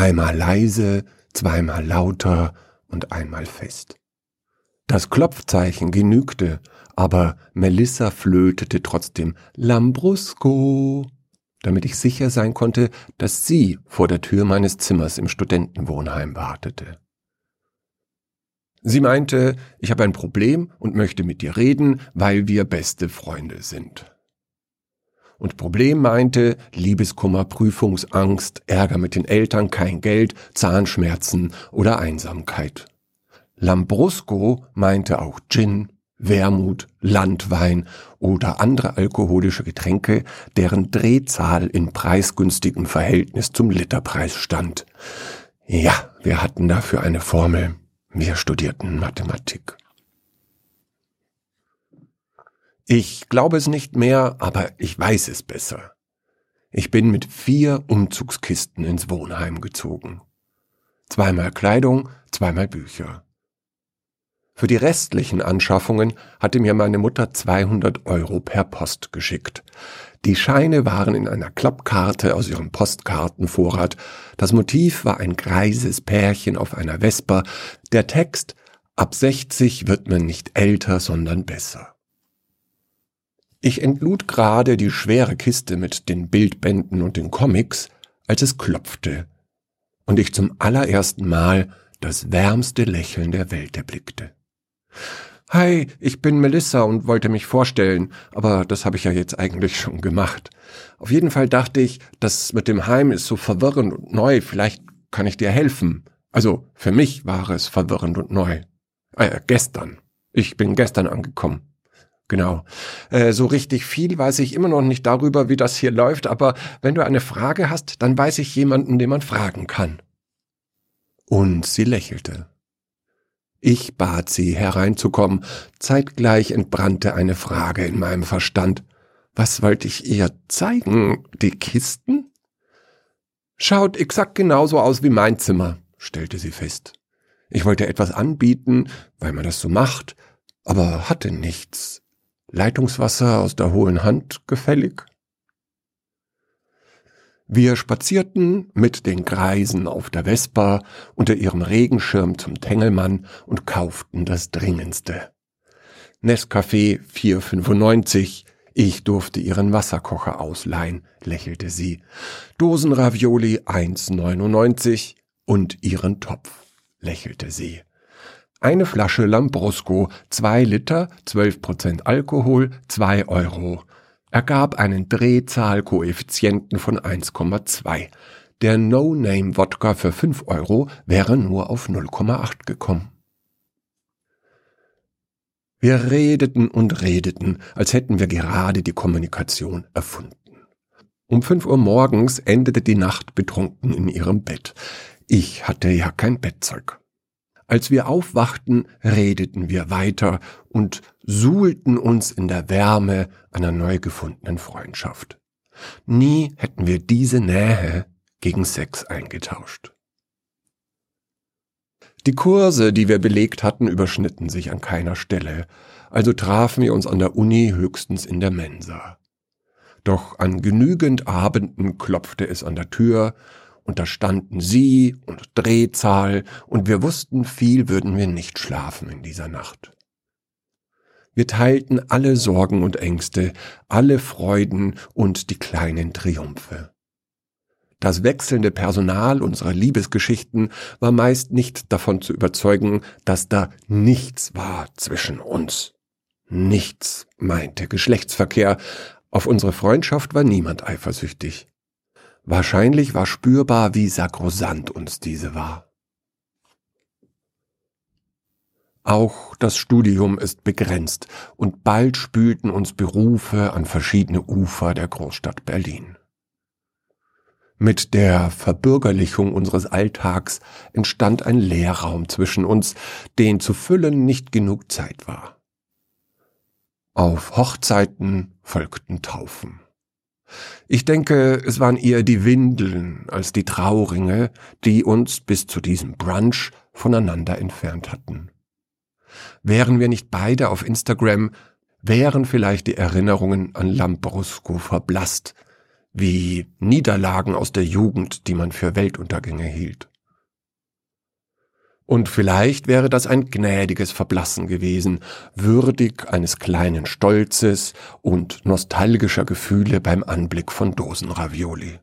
Dreimal leise, zweimal lauter und einmal fest. Das Klopfzeichen genügte, aber Melissa flötete trotzdem Lambrusco, damit ich sicher sein konnte, dass sie vor der Tür meines Zimmers im Studentenwohnheim wartete. Sie meinte, ich habe ein Problem und möchte mit dir reden, weil wir beste Freunde sind. Und Problem meinte Liebeskummer, Prüfungsangst, Ärger mit den Eltern, kein Geld, Zahnschmerzen oder Einsamkeit. Lambrusco meinte auch Gin, Wermut, Landwein oder andere alkoholische Getränke, deren Drehzahl in preisgünstigem Verhältnis zum Literpreis stand. Ja, wir hatten dafür eine Formel. Wir studierten Mathematik. Ich glaube es nicht mehr, aber ich weiß es besser. Ich bin mit vier Umzugskisten ins Wohnheim gezogen. Zweimal Kleidung, zweimal Bücher. Für die restlichen Anschaffungen hatte mir meine Mutter 200 Euro per Post geschickt. Die Scheine waren in einer Klappkarte aus ihrem Postkartenvorrat. Das Motiv war ein greises Pärchen auf einer Vespa. Der Text Ab 60 wird man nicht älter, sondern besser. Ich entlud gerade die schwere Kiste mit den Bildbänden und den Comics, als es klopfte und ich zum allerersten Mal das wärmste Lächeln der Welt erblickte. Hi, ich bin Melissa und wollte mich vorstellen, aber das habe ich ja jetzt eigentlich schon gemacht. Auf jeden Fall dachte ich, das mit dem Heim ist so verwirrend und neu, vielleicht kann ich dir helfen. Also für mich war es verwirrend und neu. Äh, gestern. Ich bin gestern angekommen. Genau. Äh, so richtig viel weiß ich immer noch nicht darüber, wie das hier läuft, aber wenn du eine Frage hast, dann weiß ich jemanden, den man fragen kann. Und sie lächelte. Ich bat sie, hereinzukommen. Zeitgleich entbrannte eine Frage in meinem Verstand. Was wollte ich ihr zeigen? Die Kisten? Schaut exakt genauso aus wie mein Zimmer, stellte sie fest. Ich wollte etwas anbieten, weil man das so macht, aber hatte nichts. Leitungswasser aus der hohlen Hand gefällig? Wir spazierten mit den Greisen auf der Vespa unter ihrem Regenschirm zum Tengelmann und kauften das Dringendste. Nescafé 4,95. Ich durfte ihren Wasserkocher ausleihen, lächelte sie. Dosenravioli 1,99 und ihren Topf, lächelte sie. Eine Flasche Lambrusco, zwei Liter, zwölf Prozent Alkohol, zwei Euro. Ergab einen Drehzahlkoeffizienten von 1,2. Der No-Name-Wodka für fünf Euro wäre nur auf 0,8 gekommen. Wir redeten und redeten, als hätten wir gerade die Kommunikation erfunden. Um fünf Uhr morgens endete die Nacht betrunken in ihrem Bett. Ich hatte ja kein Bettzeug. Als wir aufwachten, redeten wir weiter und suhlten uns in der Wärme einer neu gefundenen Freundschaft. Nie hätten wir diese Nähe gegen Sex eingetauscht. Die Kurse, die wir belegt hatten, überschnitten sich an keiner Stelle, also trafen wir uns an der Uni höchstens in der Mensa. Doch an genügend Abenden klopfte es an der Tür, und da standen sie und Drehzahl, und wir wussten, viel würden wir nicht schlafen in dieser Nacht. Wir teilten alle Sorgen und Ängste, alle Freuden und die kleinen Triumphe. Das wechselnde Personal unserer Liebesgeschichten war meist nicht davon zu überzeugen, dass da nichts war zwischen uns. Nichts meinte Geschlechtsverkehr. Auf unsere Freundschaft war niemand eifersüchtig. Wahrscheinlich war spürbar, wie sakrosant uns diese war. Auch das Studium ist begrenzt und bald spülten uns Berufe an verschiedene Ufer der Großstadt Berlin. Mit der Verbürgerlichung unseres Alltags entstand ein Leerraum zwischen uns, den zu füllen nicht genug Zeit war. Auf Hochzeiten folgten Taufen. Ich denke, es waren eher die Windeln als die Trauringe, die uns bis zu diesem Brunch voneinander entfernt hatten. Wären wir nicht beide auf Instagram, wären vielleicht die Erinnerungen an Lambrusco verblasst, wie Niederlagen aus der Jugend, die man für Weltuntergänge hielt. Und vielleicht wäre das ein gnädiges Verblassen gewesen, würdig eines kleinen Stolzes und nostalgischer Gefühle beim Anblick von Dosenravioli.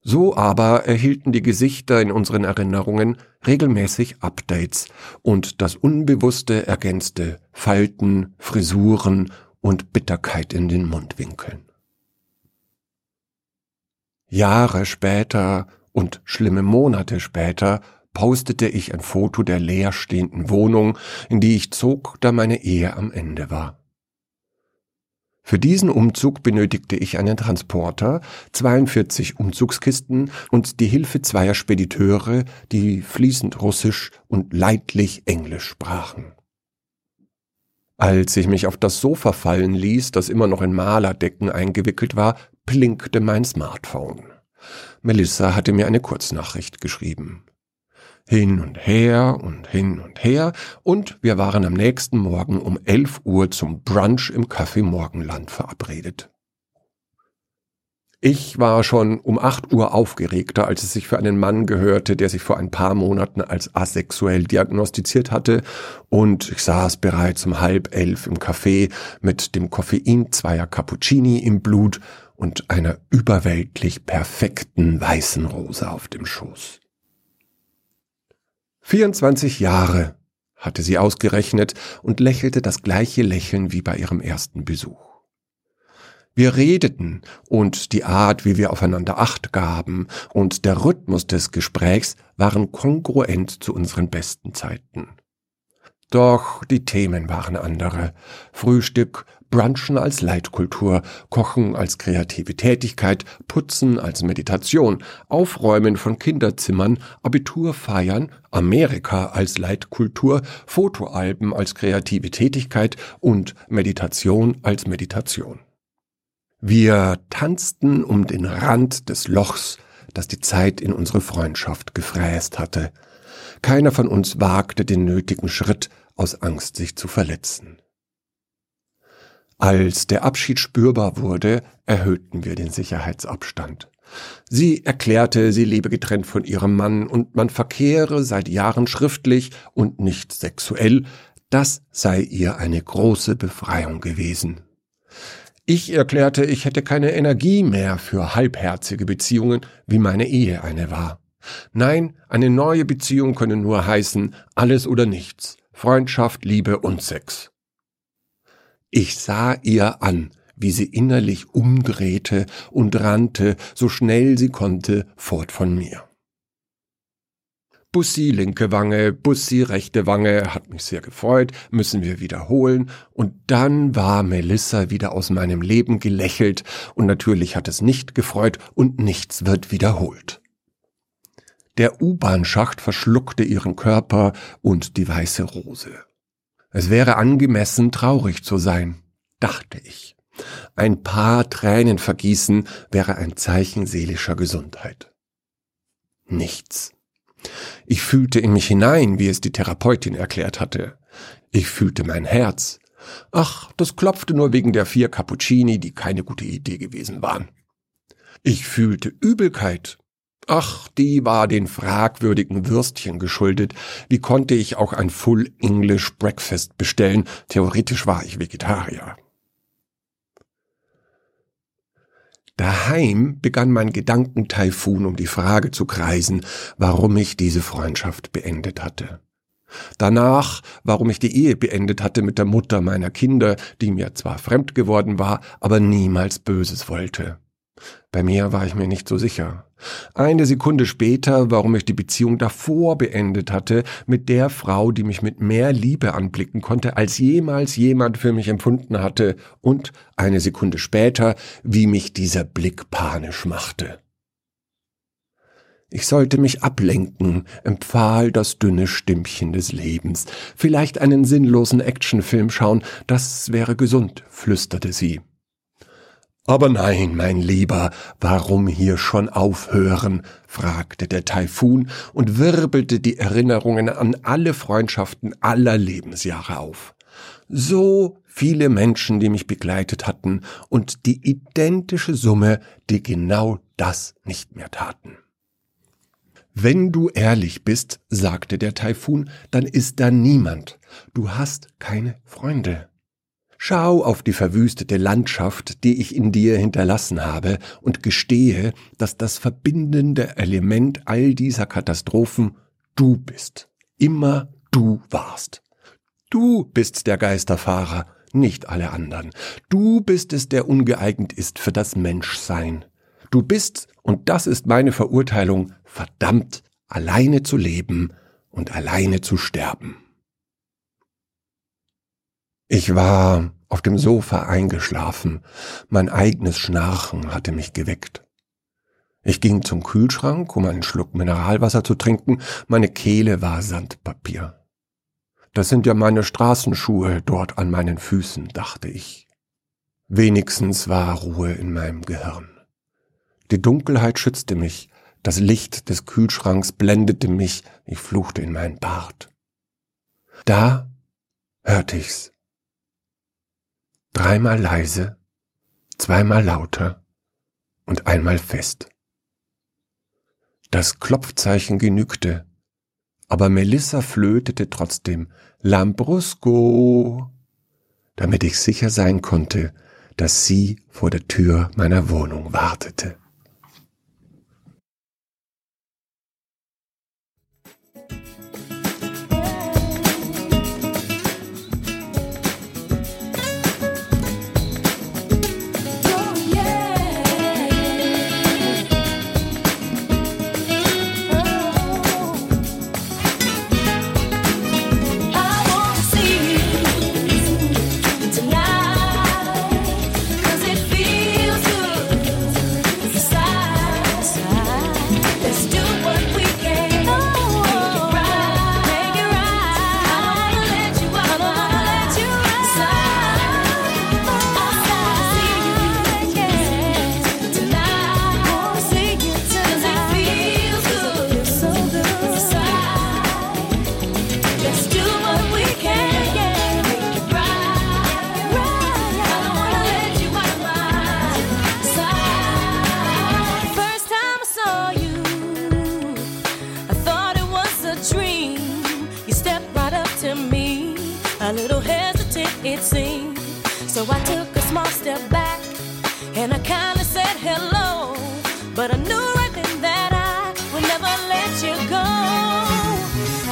So aber erhielten die Gesichter in unseren Erinnerungen regelmäßig Updates und das Unbewusste ergänzte Falten, Frisuren und Bitterkeit in den Mundwinkeln. Jahre später und schlimme Monate später postete ich ein Foto der leerstehenden Wohnung, in die ich zog, da meine Ehe am Ende war. Für diesen Umzug benötigte ich einen Transporter, 42 Umzugskisten und die Hilfe zweier Spediteure, die fließend Russisch und leidlich Englisch sprachen. Als ich mich auf das Sofa fallen ließ, das immer noch in Malerdecken eingewickelt war, blinkte mein Smartphone. Melissa hatte mir eine Kurznachricht geschrieben. Hin und her und hin und her und wir waren am nächsten Morgen um 11 Uhr zum Brunch im Café Morgenland verabredet. Ich war schon um 8 Uhr aufgeregter, als es sich für einen Mann gehörte, der sich vor ein paar Monaten als asexuell diagnostiziert hatte, und ich saß bereits um halb elf im Café mit dem Koffein zweier Cappuccini im Blut und einer überweltlich perfekten weißen Rose auf dem Schoß. 24 Jahre hatte sie ausgerechnet und lächelte das gleiche Lächeln wie bei ihrem ersten Besuch. Wir redeten und die Art, wie wir aufeinander Acht gaben und der Rhythmus des Gesprächs waren kongruent zu unseren besten Zeiten. Doch die Themen waren andere. Frühstück, Brunchen als Leitkultur, Kochen als kreative Tätigkeit, Putzen als Meditation, Aufräumen von Kinderzimmern, Abitur feiern, Amerika als Leitkultur, Fotoalben als kreative Tätigkeit und Meditation als Meditation. Wir tanzten um den Rand des Lochs, das die Zeit in unsere Freundschaft gefräst hatte. Keiner von uns wagte den nötigen Schritt aus Angst, sich zu verletzen. Als der Abschied spürbar wurde, erhöhten wir den Sicherheitsabstand. Sie erklärte, sie lebe getrennt von ihrem Mann und man verkehre seit Jahren schriftlich und nicht sexuell, das sei ihr eine große Befreiung gewesen. Ich erklärte, ich hätte keine Energie mehr für halbherzige Beziehungen, wie meine Ehe eine war. Nein, eine neue Beziehung könne nur heißen alles oder nichts, Freundschaft, Liebe und Sex. Ich sah ihr an, wie sie innerlich umdrehte und rannte, so schnell sie konnte, fort von mir. Bussi linke Wange, Bussi rechte Wange, hat mich sehr gefreut, müssen wir wiederholen. Und dann war Melissa wieder aus meinem Leben gelächelt und natürlich hat es nicht gefreut und nichts wird wiederholt. Der U-Bahn-Schacht verschluckte ihren Körper und die weiße Rose. Es wäre angemessen, traurig zu sein, dachte ich. Ein paar Tränen vergießen wäre ein Zeichen seelischer Gesundheit. Nichts. Ich fühlte in mich hinein, wie es die Therapeutin erklärt hatte. Ich fühlte mein Herz. Ach, das klopfte nur wegen der vier Cappuccini, die keine gute Idee gewesen waren. Ich fühlte Übelkeit. Ach, die war den fragwürdigen Würstchen geschuldet. Wie konnte ich auch ein Full English Breakfast bestellen? Theoretisch war ich Vegetarier. Daheim begann mein Gedankentaifun um die Frage zu kreisen, warum ich diese Freundschaft beendet hatte. Danach, warum ich die Ehe beendet hatte mit der Mutter meiner Kinder, die mir zwar fremd geworden war, aber niemals Böses wollte. Bei mir war ich mir nicht so sicher. Eine Sekunde später, warum ich die Beziehung davor beendet hatte, mit der Frau, die mich mit mehr Liebe anblicken konnte, als jemals jemand für mich empfunden hatte, und eine Sekunde später, wie mich dieser Blick panisch machte. Ich sollte mich ablenken, empfahl das dünne Stimmchen des Lebens. Vielleicht einen sinnlosen Actionfilm schauen, das wäre gesund, flüsterte sie. Aber nein, mein Lieber, warum hier schon aufhören? fragte der Taifun und wirbelte die Erinnerungen an alle Freundschaften aller Lebensjahre auf. So viele Menschen, die mich begleitet hatten und die identische Summe, die genau das nicht mehr taten. Wenn du ehrlich bist, sagte der Taifun, dann ist da niemand. Du hast keine Freunde. Schau auf die verwüstete Landschaft, die ich in dir hinterlassen habe, und gestehe, dass das verbindende Element all dieser Katastrophen du bist. Immer du warst. Du bist der Geisterfahrer, nicht alle anderen. Du bist es, der ungeeignet ist für das Menschsein. Du bist, und das ist meine Verurteilung, verdammt, alleine zu leben und alleine zu sterben. Ich war auf dem Sofa eingeschlafen, mein eigenes Schnarchen hatte mich geweckt. Ich ging zum Kühlschrank, um einen Schluck Mineralwasser zu trinken, meine Kehle war Sandpapier. Das sind ja meine Straßenschuhe dort an meinen Füßen, dachte ich. Wenigstens war Ruhe in meinem Gehirn. Die Dunkelheit schützte mich, das Licht des Kühlschranks blendete mich, ich fluchte in meinen Bart. Da hörte ich's. Dreimal leise, zweimal lauter und einmal fest. Das Klopfzeichen genügte, aber Melissa flötete trotzdem Lambrusco, damit ich sicher sein konnte, dass sie vor der Tür meiner Wohnung wartete.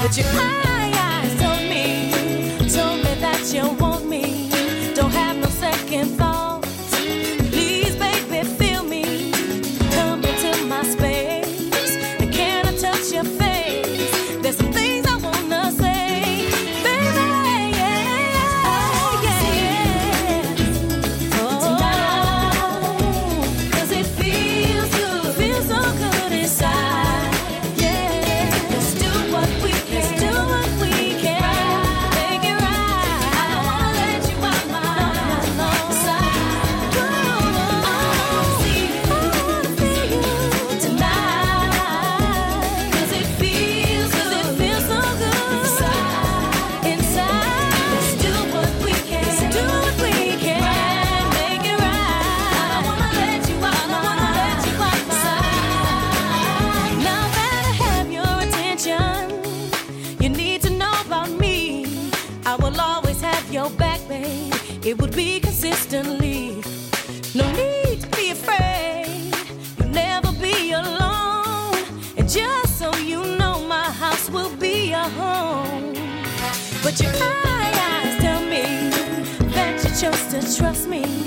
but you. It would be consistently. No need to be afraid, you'll never be alone. And just so you know, my house will be a home. But your eyes tell me that you chose to trust me.